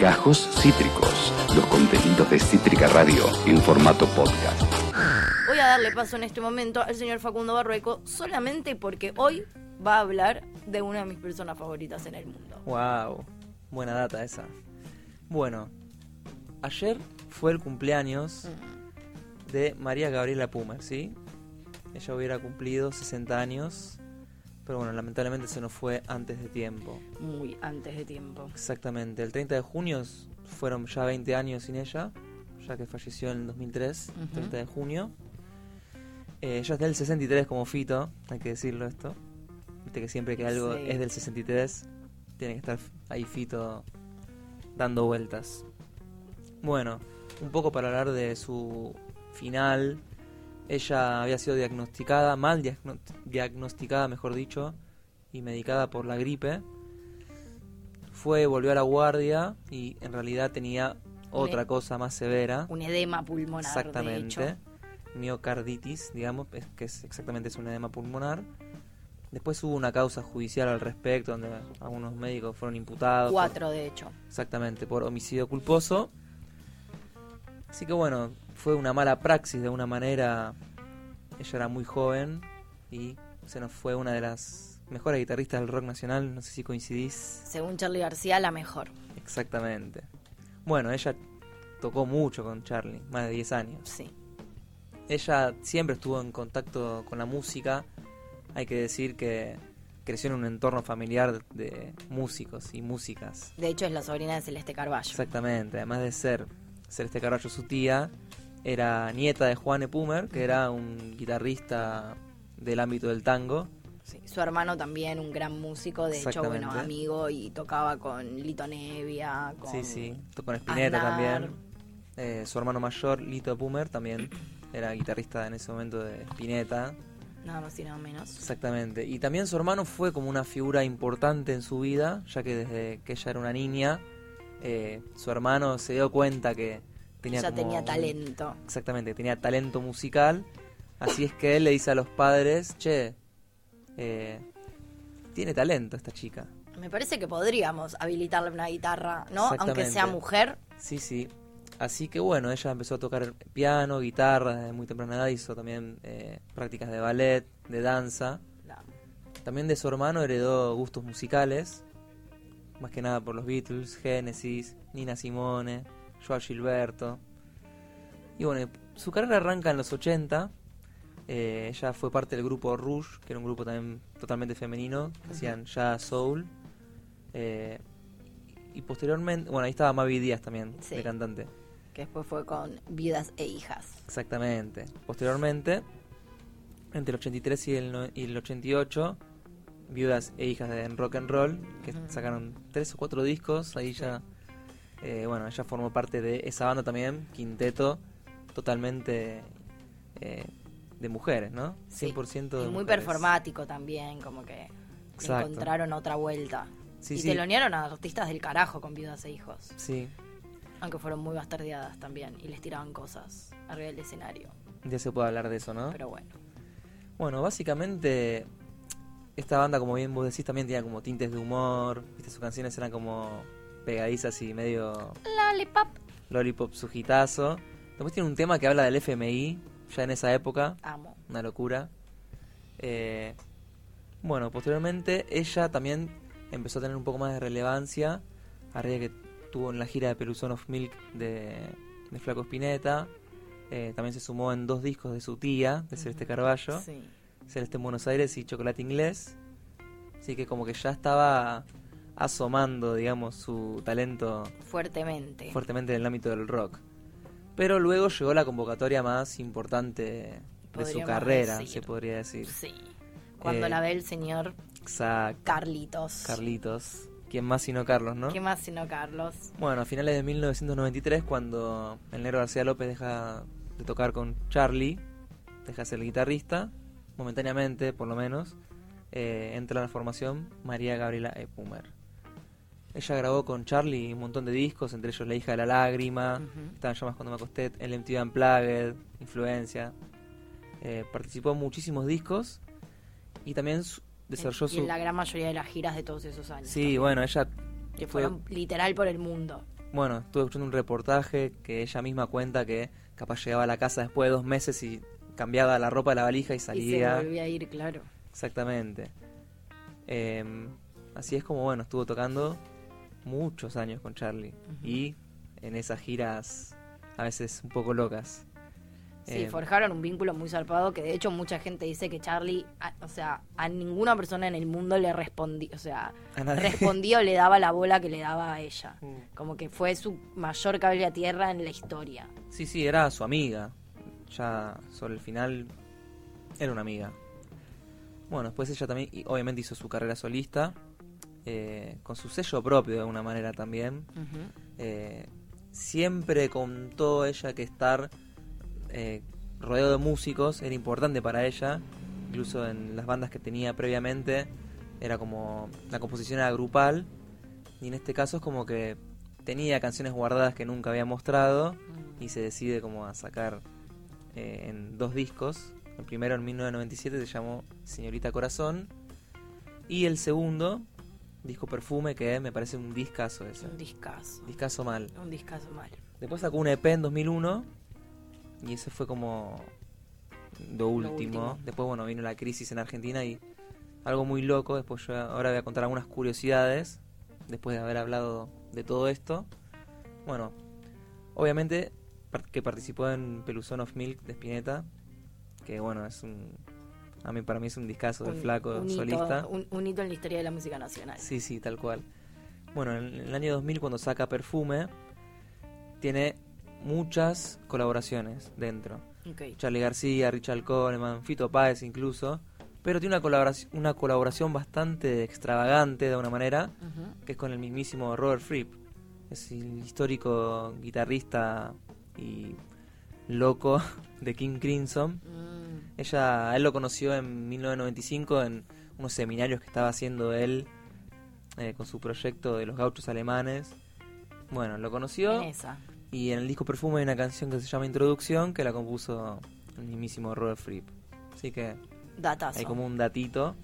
Gajos Cítricos, los contenidos de Cítrica Radio en formato podcast. Voy a darle paso en este momento al señor Facundo Barrueco solamente porque hoy va a hablar de una de mis personas favoritas en el mundo. Wow, buena data esa. Bueno, ayer fue el cumpleaños de María Gabriela Pumer, ¿sí? Ella hubiera cumplido 60 años, pero bueno, lamentablemente se nos fue antes de tiempo. Muy antes de tiempo. Exactamente, el 30 de junio fueron ya 20 años sin ella, ya que falleció en el 2003, Ujú. 30 de junio. Eh, ella es del 63 como Fito, hay que decirlo esto. Viste que siempre que algo Sí. es del 63, tiene que estar ahí Fito dando vueltas. Bueno, un poco para hablar de su final. Ella había sido diagnosticada, mal diagno- diagnosticada, mejor dicho, y medicada por la gripe. Fue, volvió a la guardia y en realidad tenía otra Me- cosa más severa. Un edema pulmonar, de Exactamente. hecho. Miocarditis, digamos, es, que es exactamente es un edema pulmonar. Después hubo una causa judicial al respecto, donde algunos médicos fueron imputados. por- Cuatro, de hecho. exactamente, por homicidio culposo. Así que bueno, fue una mala praxis de una manera. Ella era muy joven y se nos fue una de las mejores guitarristas del rock nacional. No sé si coincidís. Según Charlie García, la mejor. Exactamente. Bueno, ella tocó mucho con Charlie, más de 10 años. Sí. Ella siempre estuvo en contacto con la música. Hay que decir que creció en un entorno familiar de músicos y músicas. De hecho, es la sobrina de Celeste Carballo. Exactamente, además de ser Celeste Carballo su tía, era nieta de Juan E. Pumer, que era un guitarrista del ámbito del tango. Sí. Su hermano también, un gran músico, de hecho, bueno, amigo y tocaba con Lito Nevia, con... Sí, sí, con Spinetta también. Eh, su hermano mayor, Lito Pumer, también era guitarrista en ese momento de Spinetta. Nada más y nada menos. Exactamente. Y también su hermano fue como una figura importante en su vida, ya que desde que ella era una niña, eh, su hermano se dio cuenta que tenía ya tenía un- talento. exactamente, tenía talento musical. Así es que él le dice a los padres, che, eh, tiene talento esta chica. Me parece que podríamos habilitarle una guitarra, ¿no? Aunque sea mujer. Sí, sí. Así que bueno, ella empezó a tocar piano, guitarra desde muy temprana edad, hizo también eh, prácticas de ballet, de danza. También de su hermano heredó gustos musicales, más que nada por los Beatles, Genesis, Nina Simone, Joao Gilberto. Y bueno, su carrera arranca en los 80. eh, ella fue parte del grupo Rouge, que era un grupo también totalmente femenino, que hacían jazz, soul. eh, y posteriormente, bueno, ahí estaba Mavi Díaz también, Sí. de cantante. que después fue con Viudas e Hijas. Exactamente. Posteriormente, entre el 83 y el, no- y el 88, viudas e hijas de rock and roll, que sacaron tres o cuatro discos, ahí ya, eh, bueno, ella formó parte de esa banda también, quinteto, totalmente eh, de mujeres, ¿no? Sí. 100% de Y muy mujeres. performático también, como que Exacto. encontraron otra vuelta. Sí, y sí. telonearon a artistas del carajo con Viudas e Hijos. Sí, Aunque fueron muy bastardeadas también y les tiraban cosas arriba del escenario. ya se puede hablar de eso, ¿no? Pero bueno. Bueno, básicamente esta banda, como bien vos decís, también tenía como tintes de humor, ¿viste? sus canciones eran como pegadizas y medio Lollipop. lollipop su hitazo. Después tiene un tema que habla del FMI, ya en esa época, Amo. una locura. Eh, bueno, posteriormente ella también empezó a tener un poco más de relevancia, a raíz de que tuvo en la gira de Peluzón of Milk de, de Flaco Spinetta. Eh, también se sumó en dos discos de su tía, de Celeste Carballo. Sí. Celeste en Buenos Aires y Chocolate Inglés. Así que como que ya estaba asomando, digamos, su talento Fuertemente. fuertemente en el ámbito del rock. Pero luego llegó la convocatoria más importante de su carrera, decir. se podría decir. Sí. Cuando Eh, la ve el señor. Carlitos. Carlitos. ¿Quién más sino Carlos, no? ¿Qué más sino Carlos? Bueno, a finales de 1993, cuando el negro García López deja de tocar con Charlie, deja de ser el guitarrista, momentáneamente por lo menos, eh, entra en la formación María Gabriela E. Ella grabó con Charlie un montón de discos, entre ellos La hija de la lágrima, Ujú. Estaban llamas cuando me acosté, el MTV Unplugged, Influencia. Eh, participó en muchísimos discos y también desarrolló y su... en la gran mayoría de las giras de todos esos años. Sí, también, bueno, ella Que fue fueron literal por el mundo. bueno, estuve escuchando un reportaje que ella misma cuenta que capaz llegaba a la casa después de dos meses y cambiaba la ropa de la valija y Y se salía. volvía a ir, claro. Exactamente. Em, así es como, bueno, estuvo tocando muchos años con Charlie. Y en esas giras a veces un poco locas. Sí, Em, forjaron un vínculo muy zarpado que de hecho mucha gente dice que Charlie, a- o sea, a ninguna persona en el mundo le respondía, o sea, respondía o le daba la bola que le daba a ella. Mm. Como que fue su mayor cable a tierra en la historia. Sí, sí, era su amiga. Ya sobre el final era una amiga. Bueno, después ella también, y obviamente hizo su carrera solista, eh, con su sello propio de alguna manera también. Eh, siempre contó ella que estar eh, rodeado de músicos era importante para ella, incluso en las bandas que tenía previamente era como la composición era grupal y en este caso es como que tenía canciones guardadas que nunca había mostrado y se decide como a sacar eh, en dos discos. El primero en 1997 se llamó Señorita Corazón y el segundo disco Perfume que me parece un discazo ese. Un discazo. Discazo mal. Un discazo mal. Después sacó un EP en 2001 y ese fue como lo último. último. Después, bueno, vino la crisis en Argentina y algo muy loco. Después yo ahora voy a contar algunas curiosidades después de haber hablado de todo esto. Bueno, obviamente que participó en Peluzón of Milk de Spinetta, que bueno, es un... A mí, para mí es un discazo de Un- flaco un hito- solista. un, un hito en la historia de la música nacional. Sí, sí, tal cual. Bueno, en el año 2000 cuando saca Perfume, tiene muchas colaboraciones dentro. Charlie García, Richard Coleman, Fito Páez incluso. Pero tiene una colaboración, una colaboración bastante extravagante de alguna manera, que es con el mismísimo Robert Fripp. Es el histórico guitarrista y loco de King Crimson. Mm. Ella, él lo conoció en 1995 en unos seminarios que estaba haciendo él eh, con su proyecto de los gauchos alemanes. Bueno, lo conoció En esa. y en el disco Perfume hay una canción que se llama Introducción que la compuso el mismísimo Robert Fripp. Así que Datazo. hay como un datito.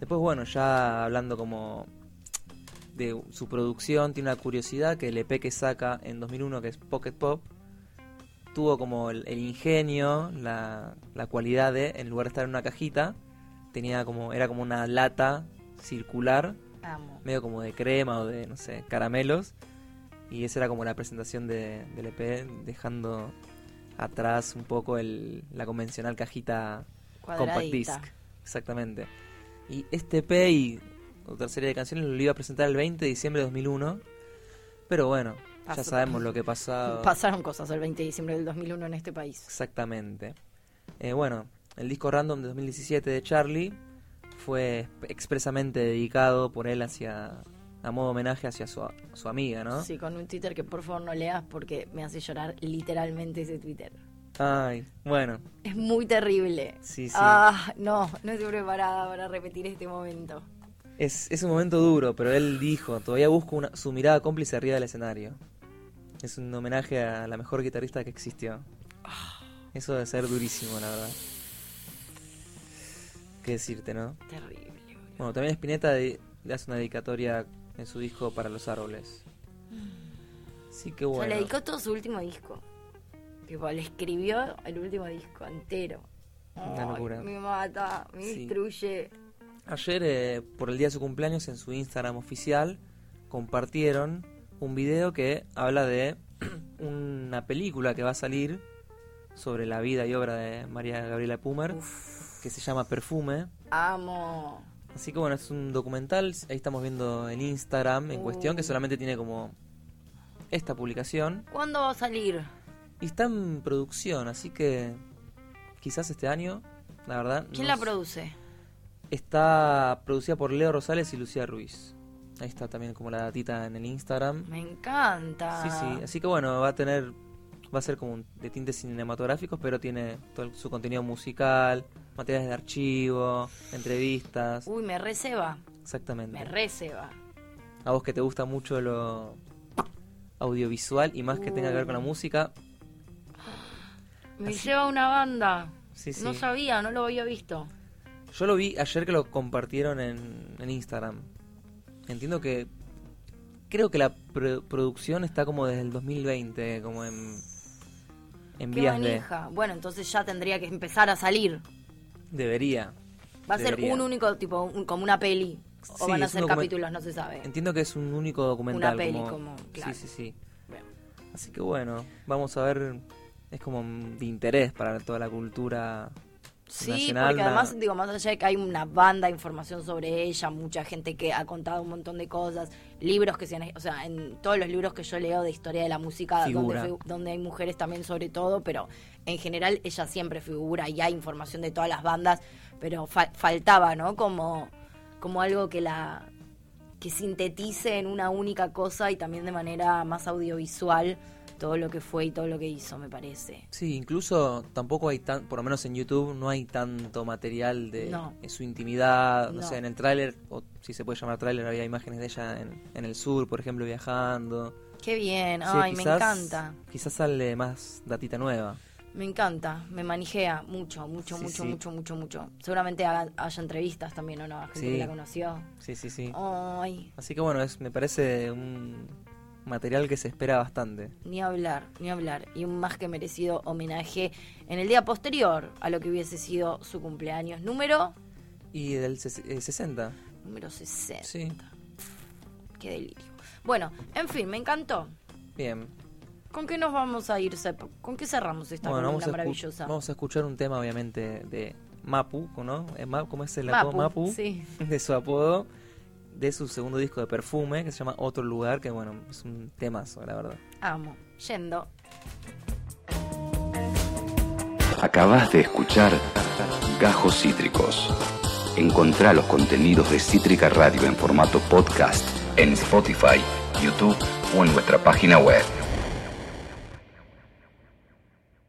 Después, bueno, ya hablando como de su producción, tiene una curiosidad que el EP que saca en 2001, que es Pocket Pop, tuvo como el, el ingenio, la, la cualidad de, en lugar de estar en una cajita, tenía como era como una lata circular, Amo. medio como de crema o de, no sé, caramelos. Y esa era como la presentación de, del EP, dejando atrás un poco el, la convencional cajita Compact Disc. Exactamente. Y este EP y otra serie de canciones lo iba a presentar el 20 de diciembre de 2001. Pero bueno, ya sabemos lo que pasó. Pasaron cosas el 20 de diciembre del 2001 en este país. Exactamente. Eh, bueno, el disco random de 2017 de Charlie fue expresamente dedicado por él hacia a modo homenaje hacia su, su amiga, ¿no? Sí, con un Twitter que por favor no leas porque me hace llorar literalmente ese Twitter. Ay, bueno, Es muy terrible. sí, sí. Ah, no, no estoy preparada para repetir este momento. Es, es un momento duro, pero él dijo, todavía busco una- su mirada cómplice arriba del escenario. Es un homenaje a la mejor guitarrista que existió. Eso debe ser durísimo, la verdad. ¿Qué decirte, no? Terrible. Bueno, también Spinetta de- le hace una dedicatoria en su disco Para los Árboles. Sí que O bueno. sea, le dedicó todo su último disco. Tipo, le escribió el último disco entero. Una locura. Me mata, me Sí. destruye. Ayer, eh, por el día de su cumpleaños, en su Instagram oficial, compartieron un video que habla de una película que va a salir sobre la vida y obra de María Gabriela Pumer, que se llama Perfume. Amo. Así que bueno, es un documental, ahí estamos viendo el Instagram en cuestión, que Uh. solamente tiene como esta publicación. ¿Cuándo va a salir? Y está en producción, así que quizás este año, la verdad. ¿Quién la produce? Está producida por Leo Rosales y Lucía Ruiz. Ahí está también como la datita en el Instagram. Me encanta. Sí, sí. Así que bueno, va a tener. Va a ser como un- de tintes cinematográficos, pero tiene todo el- su contenido musical, materiales de archivo, entrevistas. Uy, me receba. Exactamente. Me receba. A vos que te gusta mucho lo audiovisual y más que tenga que ver con la música. Me Así- lleva una banda. Sí, sí. No sabía, no lo había visto. Yo lo vi ayer que lo compartieron en, en Instagram. Entiendo que creo que la pro- producción está como desde el 2020, como en, en Qué vías de... manija. Bueno, entonces ya tendría que empezar a salir. Debería. Va a ser un único, tipo, un- como una peli. O Sí, van a ser capítulos, no se sabe. Entiendo que es un único documental. Una peli, como... como- claro. Sí, sí, sí. Así que bueno, vamos a ver... Es como de interés para toda la cultura Sí, porque además, digo, más allá de que hay una banda de información sobre ella, mucha gente que ha contado un montón de cosas, libros que se han, o sea, en todos los libros que yo leo de historia de la música, donde hay mujeres también sobre todo, pero en general ella siempre figura y hay información de todas las bandas, pero fa- faltaba, ¿no? Como, como algo que la que sintetice en una única cosa y también de manera más audiovisual todo lo que fue y todo lo que hizo, me parece. Sí, incluso tampoco hay tan, por lo menos en YouTube no hay tanto material de No. su intimidad, no. No. sé, en el tráiler, o si se puede llamar tráiler, había imágenes de ella en, en el sur, por ejemplo, viajando. Qué bien, Sí, ay, me encanta. Quizás sale más datita nueva. Me encanta, me manijea mucho, mucho, Sí, mucho, sí. mucho, mucho, mucho. Seguramente haga- haya entrevistas también, ¿o no? A gente Sí. que la conoció. Sí, sí, sí. Ay, Así que bueno, es, me parece un material que se espera bastante. ni hablar, ni hablar. Y un más que merecido homenaje en el día posterior a lo que hubiese sido su cumpleaños. Número, Y del ses- eh, 60. número 60. Sí. Qué delirio. Bueno, en fin, me encantó. Bien. ¿Con qué nos vamos a ir, Sep? ¿Con qué cerramos esta Bueno, vamos maravillosa? vamos a escuchar un tema, obviamente, de Mapu, ¿no? Eh, ¿Cómo es el apodo? Mapu. Sí. de su apodo, de su segundo disco de perfume, que se llama Otro Lugar, que bueno, es un temazo, la verdad. Amo. Yendo. Acabas de escuchar Gajos Cítricos. Encontrá los contenidos de Cítrica Radio en formato podcast en Spotify, YouTube o en nuestra página web.